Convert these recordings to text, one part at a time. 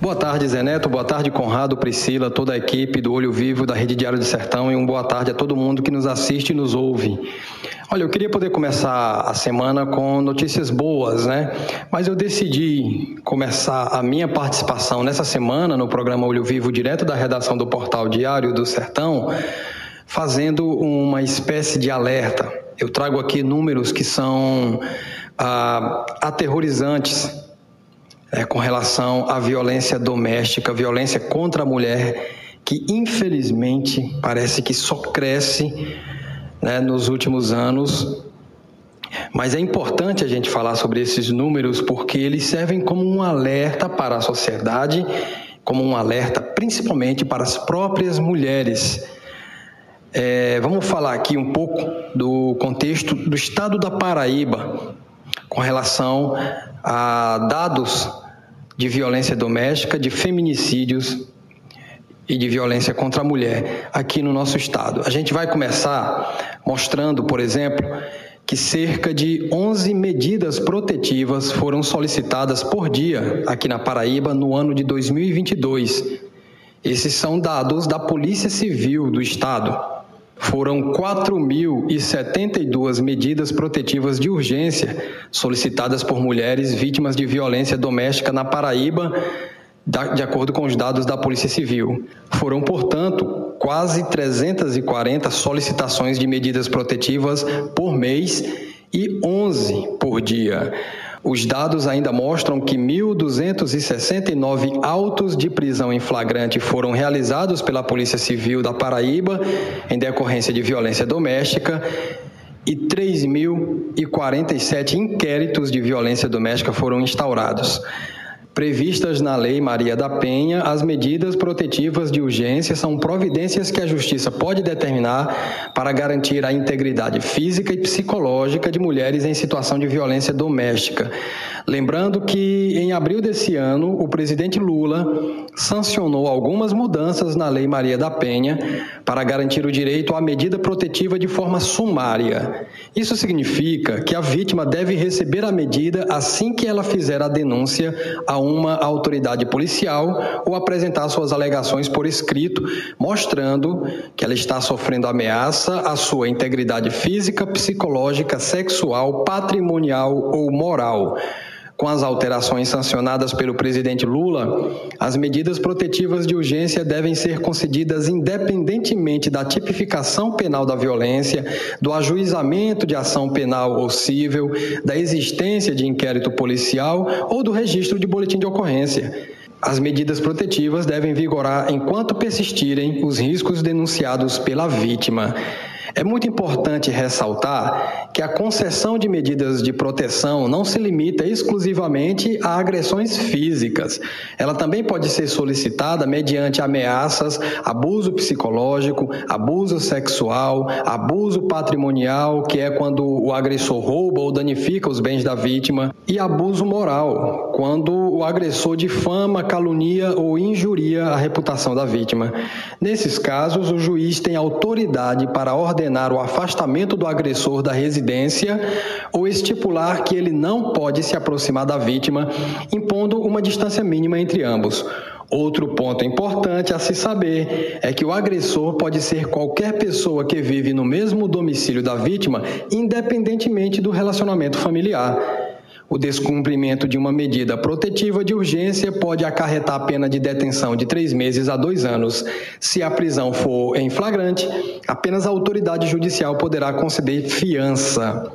Boa tarde, Zé Neto. Boa tarde, Conrado, Priscila, toda a equipe do Olho Vivo da Rede Diário do Sertão e um boa tarde a todo mundo que nos assiste e nos ouve. Olha, eu queria poder começar a semana com notícias boas, né? Mas eu decidi começar a minha participação nessa semana no programa Olho Vivo, direto da redação do portal Diário do Sertão, fazendo uma espécie de alerta. Eu trago aqui números que são ah, aterrorizantes é, com relação à violência doméstica, violência contra a mulher, que infelizmente parece que só cresce né, nos últimos anos. Mas é importante a gente falar sobre esses números porque eles servem como um alerta para a sociedade, como um alerta principalmente para as próprias mulheres. É, vamos falar aqui um pouco do contexto do estado da Paraíba com relação a dados de violência doméstica, de feminicídios e de violência contra a mulher aqui no nosso estado. A gente vai começar mostrando, por exemplo, que cerca de 11 medidas protetivas foram solicitadas por dia aqui na Paraíba no ano de 2022. Esses são dados da Polícia Civil do Estado. Foram 4.072 medidas protetivas de urgência solicitadas por mulheres vítimas de violência doméstica na Paraíba, de acordo com os dados da Polícia Civil. Foram, portanto, quase 340 solicitações de medidas protetivas por mês e 11 por dia. Os dados ainda mostram que 1.269 autos de prisão em flagrante foram realizados pela Polícia Civil da Paraíba em decorrência de violência doméstica e 3.047 inquéritos de violência doméstica foram instaurados. Previstas na Lei Maria da Penha, as medidas protetivas de urgência são providências que a Justiça pode determinar para garantir a integridade física e psicológica de mulheres em situação de violência doméstica. Lembrando que, em abril desse ano, o presidente Lula sancionou algumas mudanças na Lei Maria da Penha para garantir o direito à medida protetiva de forma sumária. Isso significa que a vítima deve receber a medida assim que ela fizer a denúncia a uma autoridade policial ou apresentar suas alegações por escrito, mostrando que ela está sofrendo ameaça à sua integridade física, psicológica, sexual, patrimonial ou moral. Com as alterações sancionadas pelo presidente Lula, as medidas protetivas de urgência devem ser concedidas independentemente da tipificação penal da violência, do ajuizamento de ação penal ou cível, da existência de inquérito policial ou do registro de boletim de ocorrência. As medidas protetivas devem vigorar enquanto persistirem os riscos denunciados pela vítima. É muito importante ressaltar que a concessão de medidas de proteção não se limita exclusivamente a agressões físicas. Ela também pode ser solicitada mediante ameaças, abuso psicológico, abuso sexual, abuso patrimonial, que é quando o agressor rouba ou danifica os bens da vítima, e abuso moral, quando o agressor difama, calunia ou injuria a reputação da vítima. Nesses casos, o juiz tem autoridade para ordenar ordenar o afastamento do agressor da residência ou estipular que ele não pode se aproximar da vítima, impondo uma distância mínima entre ambos. Outro ponto importante a se saber é que o agressor pode ser qualquer pessoa que vive no mesmo domicílio da vítima, independentemente do relacionamento familiar. O descumprimento de uma medida protetiva de urgência pode acarretar a pena de detenção de três meses a dois anos. Se a prisão for em flagrante, apenas a autoridade judicial poderá conceder fiança.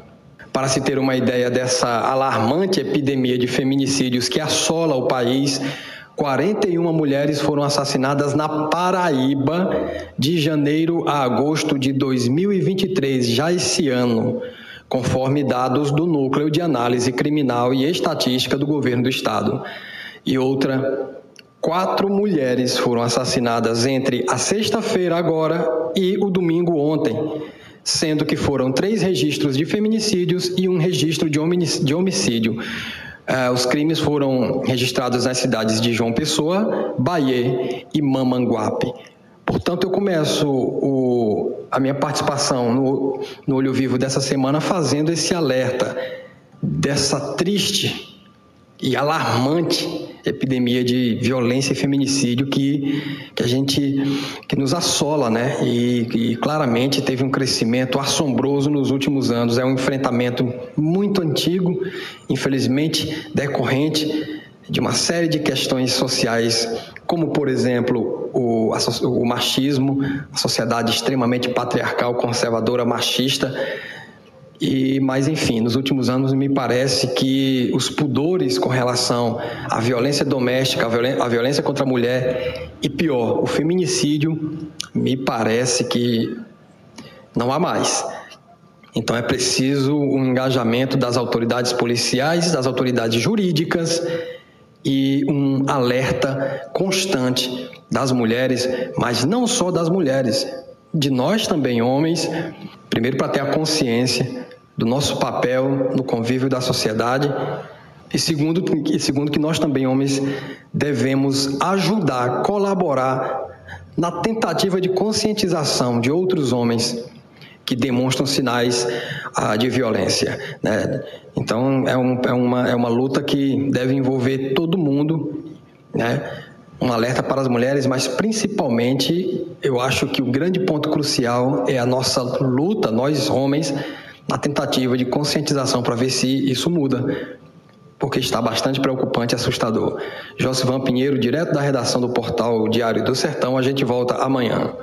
Para se ter uma ideia dessa alarmante epidemia de feminicídios que assola o país, 41 mulheres foram assassinadas na Paraíba de janeiro a agosto de 2023, já esse ano conforme dados do Núcleo de Análise Criminal e Estatística do Governo do Estado. E outra, quatro mulheres foram assassinadas entre a sexta-feira agora e o domingo ontem, sendo que foram três registros de feminicídios e um registro de homicídio. Uh, os crimes foram registrados nas cidades de João Pessoa, Bahia e Mamanguape. Portanto, eu começo o, a minha participação no, no Olho Vivo dessa semana fazendo esse alerta dessa triste e alarmante epidemia de violência e feminicídio que, que a gente que nos assola, né? E, e, claramente teve um crescimento assombroso nos últimos anos. É um enfrentamento muito antigo, infelizmente decorrente de uma série de questões sociais, como por exemplo o, o machismo, a sociedade extremamente patriarcal, conservadora, machista e, mas, enfim, nos últimos anos me parece que os pudores com relação à violência doméstica, à violência contra a mulher e, pior, o feminicídio, me parece que não há mais. Então é preciso um engajamento das autoridades policiais, das autoridades jurídicas e um alerta constante das mulheres, mas não só das mulheres, de nós também, homens, primeiro para ter a consciência do nosso papel no convívio da sociedade. E segundo, e segundo que nós também, homens, devemos ajudar, colaborar na tentativa de conscientização de outros homens que demonstram sinais ah, de violência. Né? Então, é, um, é, uma, é uma luta que deve envolver todo mundo, né? um alerta para as mulheres, mas principalmente eu acho que o grande ponto crucial é a nossa luta, nós homens, na tentativa de conscientização para ver se isso muda, porque está bastante preocupante e assustador. Josivan Pinheiro, direto da redação do portal Diário do Sertão, a gente volta amanhã.